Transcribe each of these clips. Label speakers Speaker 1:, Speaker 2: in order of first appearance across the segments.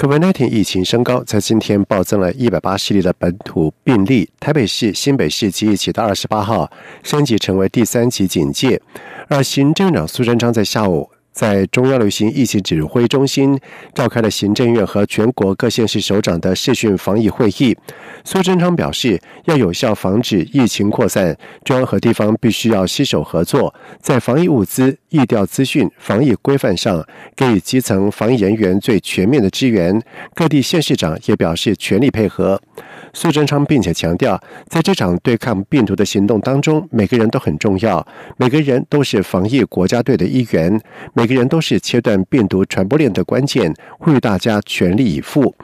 Speaker 1: COVID-19 疫情升高，在今天暴增了一百八十例的本土病例。台北市、新北市即日起到二十八号升级成为第三级警戒。而行政长苏贞昌在下午。在中央流行疫情指挥中心召开了行政院和全国各县市首长的视讯防疫会议。苏贞昌表示，要有效防止疫情扩散，中央和地方必须要携手合作，在防疫物资、疫调资讯、防疫规范上给予基层防疫人员最全面的支援。各地县市长也表示全力配合。苏贞昌并且强调，在这场对抗病毒的行动当中，每个人都很重要，每个人都是防疫国家队的一员，每个人都是切断病毒传播链的关键，呼吁大家全力以赴。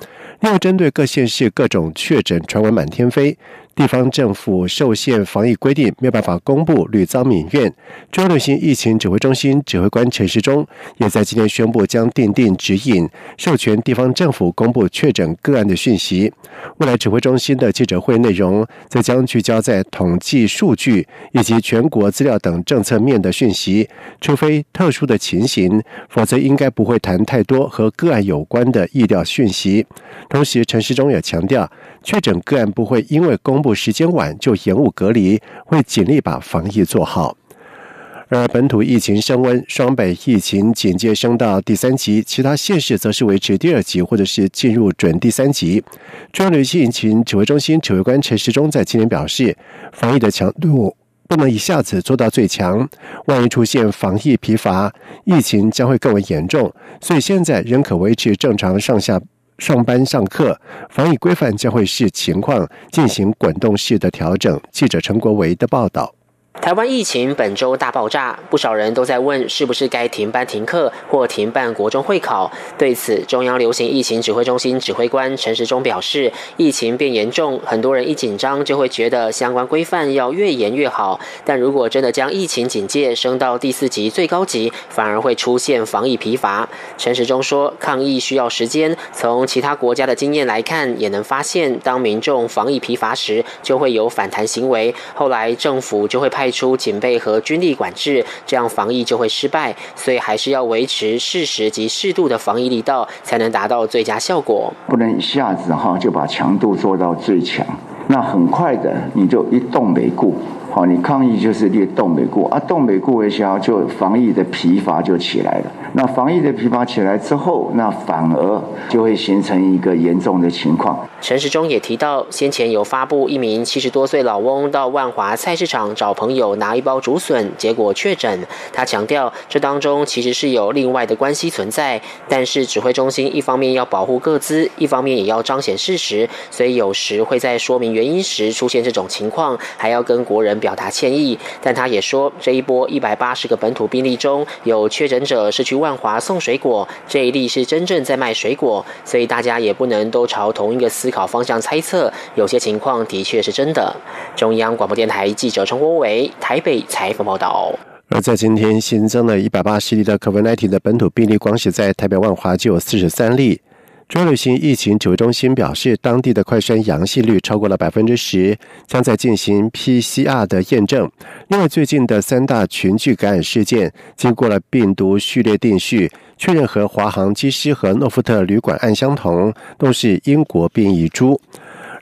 Speaker 1: 另外，针对各县市各种确诊传闻满天飞。地方政府受限防疫规定，没有办法公布，屡遭民怨。中央流行疫情指挥中心指挥官陈时中也在今天宣布，将订定指引，授权地方政府公布确诊个案的讯息。未来指挥中心的记者会内容，则将聚焦在统计数据以及全国资料等政策面的讯息。除非特殊的情形，否则应该不会谈太多和个案有关的意料讯息。同时，陈时中也强调，确诊个案不会因为公布时间晚就延误隔离，会尽力把防疫做好。而本土疫情升温，双北疫情警戒升到第三级，其他县市则是维持第二级或者是进入准第三级。中央流行疫情指挥中心指挥官陈时中在今天表示，防疫的强度不能一下子做到最强，万一出现防疫疲乏，疫情将会更为严重。所以现在仍可维持正常上下。上班上课，防疫规范将会视情况进行滚动式的调整。记者陈国维的报道。
Speaker 2: 台湾疫情本周大爆炸，不少人都在问是不是该停班停课或停办国中会考。对此，中央流行疫情指挥中心指挥官陈时中表示，疫情变严重，很多人一紧张就会觉得相关规范要越严越好。但如果真的将疫情警戒升到第四级最高级，反而会出现防疫疲乏。陈时中说，抗疫需要时间，从其他国家的经验来看，也能发现，当民众防疫疲乏时，就会有反弹行为，后来政府就会派。派出警备和军力管制，这样防疫就会失败。所以还是要维持适时及适度的防疫力道，才能达到最佳效果。
Speaker 3: 不能一下子哈就把强度做到最强，那很快的你就一动没顾。好，你抗疫就是列动没顾啊，动没顾一下，就防疫的疲乏就起来了。那防疫的疲乏起来之后，那反而就会形成一个严重的情况。
Speaker 2: 陈时中也提到，先前有发布一名七十多岁老翁到万华菜市场找朋友拿一包竹笋，结果确诊。他强调，这当中其实是有另外的关系存在，但是指挥中心一方面要保护各资，一方面也要彰显事实，所以有时会在说明原因时出现这种情况，还要跟国人表达歉意。但他也说，这一波一百八十个本土病例中有确诊者是去万华送水果，这一例是真正在卖水果，所以大家也不能都朝同一个思。考方向猜测，有些情况的确是真的。中央广播电台记者陈国伟台北采访报道。
Speaker 1: 而在今天新增了一百八十例的 COVID-19 的本土病例，光是在台北万华就有四十三例。中旅行疫情指挥中心表示，当地的快筛阳性率超过了百分之十，将在进行 PCR 的验证。另外，最近的三大群聚感染事件，经过了病毒序列定序。确认和华航机师和诺富特旅馆案相同，都是英国变异株。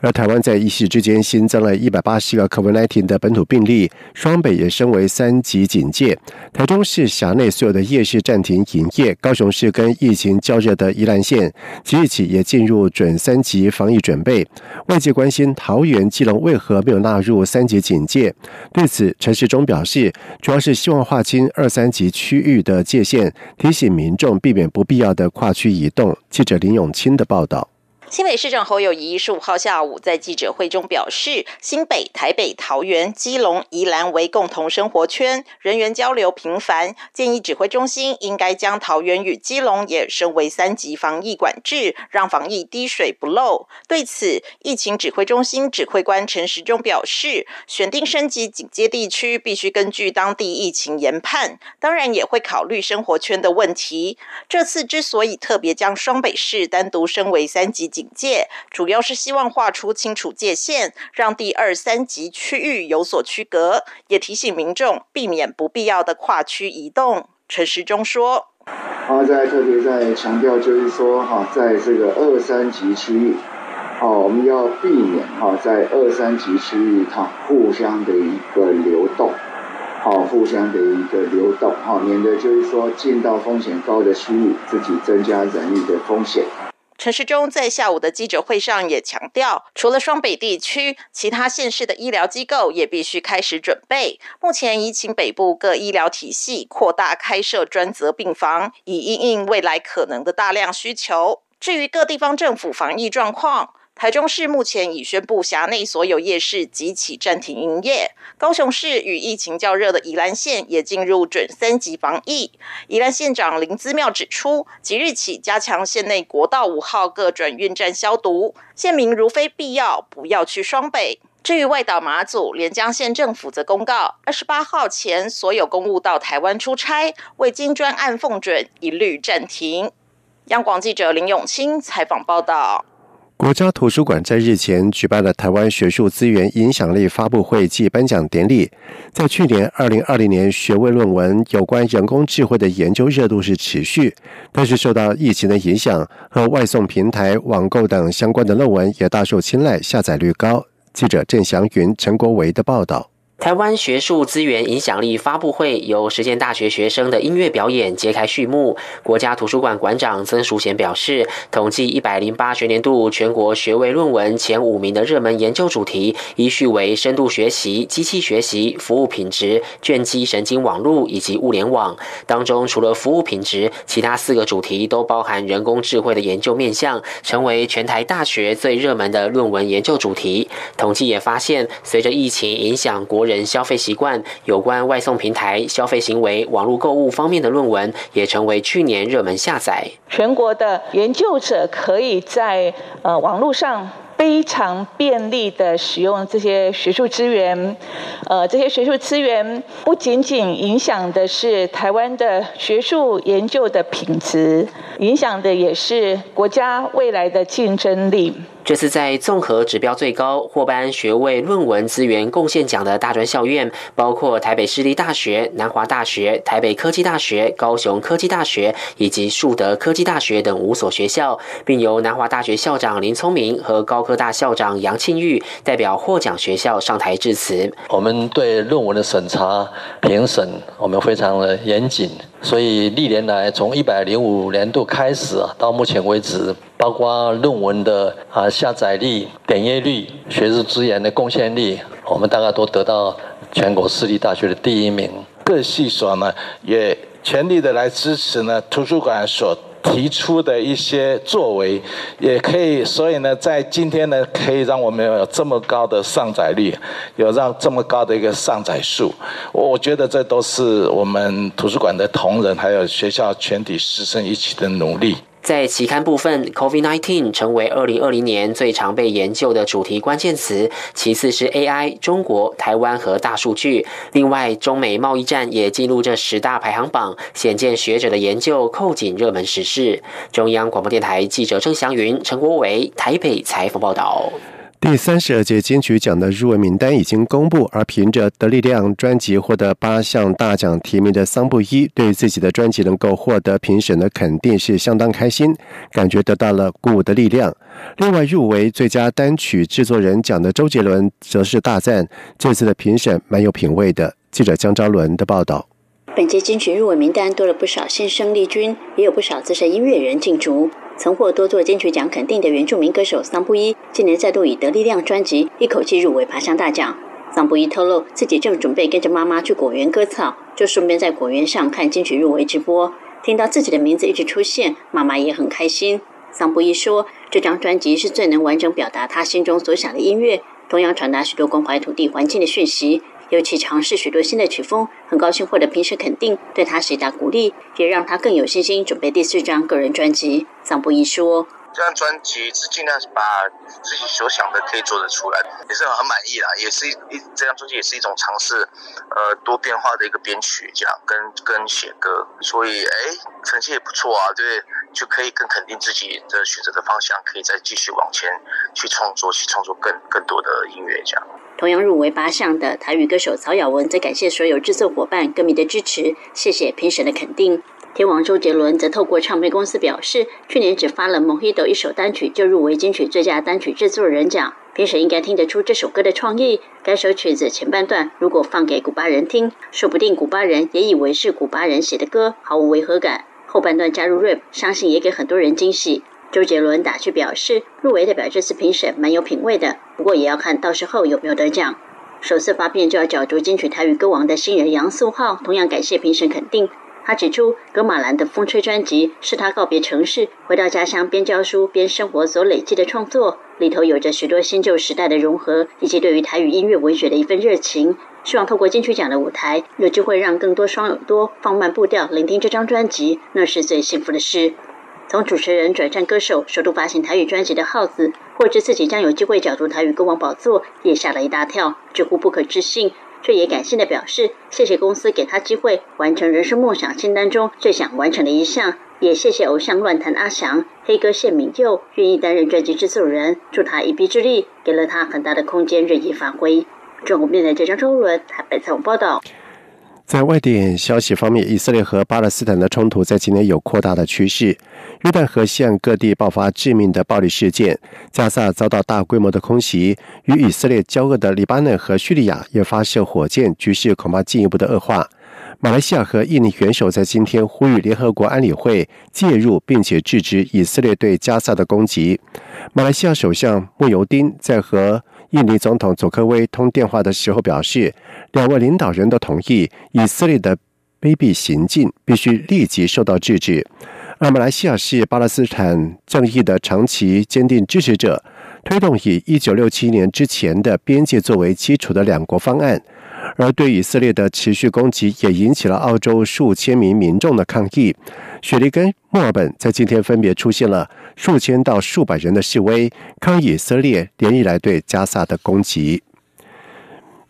Speaker 1: 而台湾在一夕之间新增了一百八十个 COVID-19 的本土病例，双北也升为三级警戒。台中市辖内所有的夜市暂停营业，高雄市跟疫情较热的宜兰县即日起也进入准三级防疫准备。外界关心桃园、基隆为何没有纳入三级警戒？对此，陈世忠表示，主要是希望划清二三级区域的界限，提醒民众避免不必要的跨区移动。记者林永清的报道。
Speaker 4: 新北市长侯友谊十五号下午在记者会中表示，新北、台北、桃园、基隆、宜兰为共同生活圈，人员交流频繁，建议指挥中心应该将桃园与基隆也升为三级防疫管制，让防疫滴水不漏。对此，疫情指挥中心指挥官陈时中表示，选定升级警戒地区必须根据当地疫情研判，当然也会考虑生活圈的问题。这次之所以特别将双北市单独升为三级警，警戒主要是希望画出清楚界限，让第二、三级区域有所区隔，也提醒民众避免不必要的跨区移动。陈时中说：“
Speaker 3: 啊，在特别在强调，就是说哈，在这个二三级区域，哦，我们要避免哈，在二三级区域它互相的一个流动，好，互相的一个流动，好，免得就是说进到风险高的区域，自己增加人力的风险。”
Speaker 4: 陈时中在下午的记者会上也强调，除了双北地区，其他县市的医疗机构也必须开始准备。目前已请北部各医疗体系扩大开设专责病房，以应应未来可能的大量需求。至于各地方政府防疫状况，台中市目前已宣布辖内所有夜市即起暂停营业。高雄市与疫情较热的宜兰县也进入准三级防疫。宜兰县长林资妙指出，即日起加强县内国道五号各转运站消毒，县民如非必要，不要去双北。至于外岛马祖、连江县政府则公告，二十八号前所有公务到台湾出差未经专案奉准，一律暂停。央广记者林永清采访报道。
Speaker 1: 国家图书馆在日前举办了台湾学术资源影响力发布会暨颁奖典礼。在去年二零二零年，学位论文有关人工智慧的研究热度是持续，但是受到疫情的影响和外送平台、网购等相关的论文也大受青睐，下载率高。记者郑祥云、陈国维的报道。
Speaker 2: 台湾学术资源影响力发布会由实践大学学生的音乐表演揭开序幕。国家图书馆馆长曾淑贤表示，统计一百零八学年度全国学位论文前五名的热门研究主题，依序为深度学习、机器学习、服务品质、卷积神经网络以及物联网。当中除了服务品质，其他四个主题都包含人工智慧的研究面向，成为全台大学最热门的论文研究主题。统计也发现，随着疫情影响国人。消费习惯有关外送平台消费行为、网络购物方面的论文，也成为去年热门下载。
Speaker 5: 全国的研究者可以在呃网络上非常便利的使用这些学术资源，呃，这些学术资源不仅仅影响的是台湾的学术研究的品质，影响的也是国家未来的竞争力。
Speaker 2: 这次在综合指标最高获颁学位论文资源贡献奖的大专校院，包括台北市立大学、南华大学、台北科技大学、高雄科技大学以及树德科技大学等五所学校，并由南华大学校长林聪明和高科大校长杨庆玉代表获奖学校上台致辞。
Speaker 6: 我们对论文的审查评审，我们非常的严谨。所以历年来，从一百零五年度开始，到目前为止，包括论文的啊下载率、点阅率、学术资源的贡献率，我们大概都得到全国私立大学的第一名。
Speaker 7: 各系所呢，也全力的来支持呢图书馆所。提出的一些作为，也可以，所以呢，在今天呢，可以让我们有这么高的上载率，有让这么高的一个上载数，我觉得这都是我们图书馆的同仁还有学校全体师生一起的努力。
Speaker 2: 在期刊部分，COVID-19 成为二零二零年最常被研究的主题关键词，其次是 AI、中国、台湾和大数据。另外，中美贸易战也进入这十大排行榜，显见学者的研究扣紧热门时事。中央广播电台记者郑祥云、陈国伟台北采访报道。
Speaker 1: 第三十二届金曲奖的入围名单已经公布，而凭着《得力量》专辑获得八项大奖提名的桑布伊，对自己的专辑能够获得评审的肯定是相当开心，感觉得到了鼓舞的力量。另外，入围最佳单曲制作人奖的周杰伦则是大赞这次的评审蛮有品味的。记者江昭伦的报道。
Speaker 8: 本届金曲入围名单多了不少新生力军，也有不少资深音乐人进驻。曾获多座金曲奖肯定的原住民歌手桑布伊，今年再度以《得力量》专辑一口气入围爬上大奖。桑布伊透露，自己正准备跟着妈妈去果园割草，就顺便在果园上看金曲入围直播，听到自己的名字一直出现，妈妈也很开心。桑布伊说，这张专辑是最能完整表达他心中所想的音乐，同样传达许多关怀土地环境的讯息。尤其尝试许多新的曲风，很高兴获得评审肯定，对他是一大鼓励，也让他更有信心准备第四张个人专辑。桑布一说。
Speaker 9: 这张专辑是尽量把自己所想的可以做得出来，也是很满意啦。也是一这张专辑也是一种尝试，呃，多变化的一个编曲，这样跟跟写歌，所以哎，成绩也不错啊，对，就可以更肯定自己的选择的方向，可以再继续往前去创作，去创作更更多的音乐，这样。
Speaker 8: 同样入围八项的台语歌手曹雅文，则感谢所有制作伙伴、歌迷的支持，谢谢评审的肯定。天王周杰伦则透过唱片公司表示，去年只发了《某黑斗》一首单曲就入围金曲最佳单曲制作人奖，评审应该听得出这首歌的创意。该首曲子前半段如果放给古巴人听，说不定古巴人也以为是古巴人写的歌，毫无违和感。后半段加入 rap，相信也给很多人惊喜。周杰伦打趣表示，入围代表这次评审蛮有品味的，不过也要看到时候有没有得奖。首次发片就要角逐金曲台语歌王的新人杨素浩，同样感谢评审肯定。他指出，格马兰的《风吹》专辑是他告别城市，回到家乡边教书边生活所累积的创作，里头有着许多新旧时代的融合，以及对于台语音乐文学的一份热情。希望透过金曲奖的舞台，有机会让更多双耳朵放慢步调，聆听这张专辑，那是最幸福的事。从主持人转战歌手，首度发行台语专辑的耗子，获知自己将有机会角逐台语歌王宝座，也吓了一大跳，直呼不可置信。却也感性的表示，谢谢公司给他机会完成人生梦想清单中最想完成的一项，也谢谢偶像乱弹阿翔、黑哥谢敏佑愿意担任专辑制作人，助他一臂之力，给了他很大的空间任意发挥。中国面对这张周伦台北采访报道。
Speaker 1: 在外电消息方面，以色列和巴勒斯坦的冲突在今年有扩大的趋势。约旦河西岸各地爆发致命的暴力事件，加萨遭到大规模的空袭，与以色列交恶的黎巴嫩和叙利亚也发射火箭，局势恐怕进一步的恶化。马来西亚和印尼元首在今天呼吁联合国安理会介入，并且制止以色列对加萨的攻击。马来西亚首相穆尤丁在和印尼总统佐科威通电话的时候表示，两位领导人都同意以色列的卑鄙行径必须立即受到制止。而马来西亚是巴勒斯坦正义的长期坚定支持者，推动以一九六七年之前的边界作为基础的两国方案。而对以色列的持续攻击，也引起了澳洲数千名民众的抗议。雪梨跟墨尔本在今天分别出现了数千到数百人的示威，抗议以色列连日来对加萨的攻击。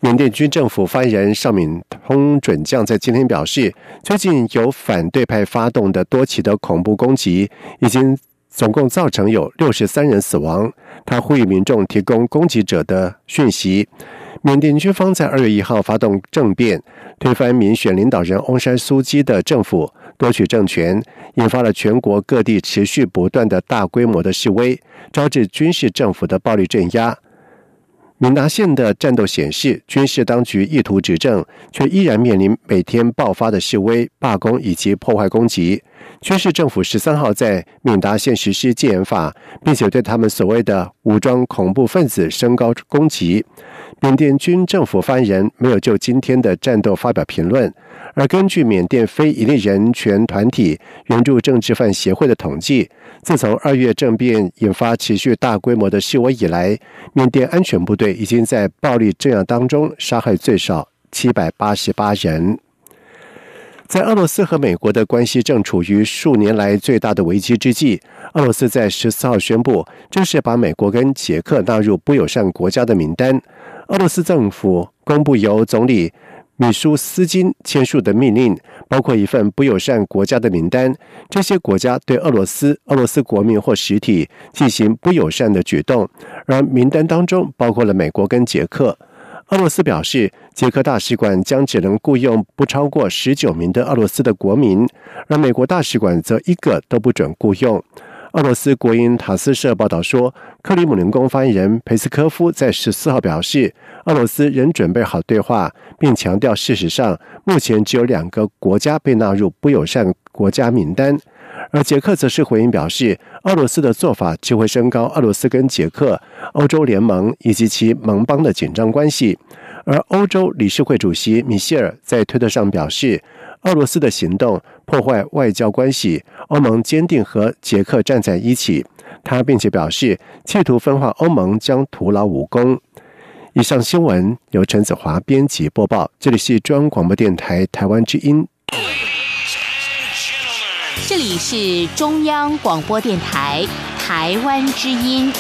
Speaker 1: 缅甸军政府发言人尚敏通准将在今天表示，最近有反对派发动的多起的恐怖攻击，已经总共造成有六十三人死亡。他呼吁民众提供攻击者的讯息。缅甸军方在二月一号发动政变，推翻民选领导人翁山苏基的政府，夺取政权，引发了全国各地持续不断的大规模的示威，招致军事政府的暴力镇压。闽达县的战斗显示，军事当局意图执政，却依然面临每天爆发的示威、罢工以及破坏攻击。军事政府十三号在闽达县实施戒严法，并且对他们所谓的武装恐怖分子升高攻击。缅甸军政府发言人没有就今天的战斗发表评论。而根据缅甸非营利人权团体援助政治犯协会的统计，自从二月政变引发持续大规模的示威以来，缅甸安全部队已经在暴力镇压当中杀害最少七百八十八人。在俄罗斯和美国的关系正处于数年来最大的危机之际，俄罗斯在十四号宣布正式把美国跟捷克纳入不友善国家的名单。俄罗斯政府公布由总理。米舒斯金签署的命令包括一份不友善国家的名单，这些国家对俄罗斯、俄罗斯国民或实体进行不友善的举动，而名单当中包括了美国跟捷克。俄罗斯表示，捷克大使馆将只能雇佣不超过十九名的俄罗斯的国民，而美国大使馆则一个都不准雇佣。俄罗斯国营塔斯社报道说，克里姆林宫发言人佩斯科夫在十四号表示，俄罗斯仍准备好对话，并强调，事实上目前只有两个国家被纳入不友善国家名单。而捷克则是回应表示，俄罗斯的做法只会升高俄罗斯跟捷克、欧洲联盟以及其盟邦的紧张关系。而欧洲理事会主席米歇尔在推特上表示。俄罗斯的行动破坏外交关系，欧盟坚定和捷克站在一起。他并且表示，企图分化欧盟将徒劳无功。以上新闻由陈子华编辑播报，这里是中央广播电台台湾之音。
Speaker 10: 这里是中央广播电台台湾之音。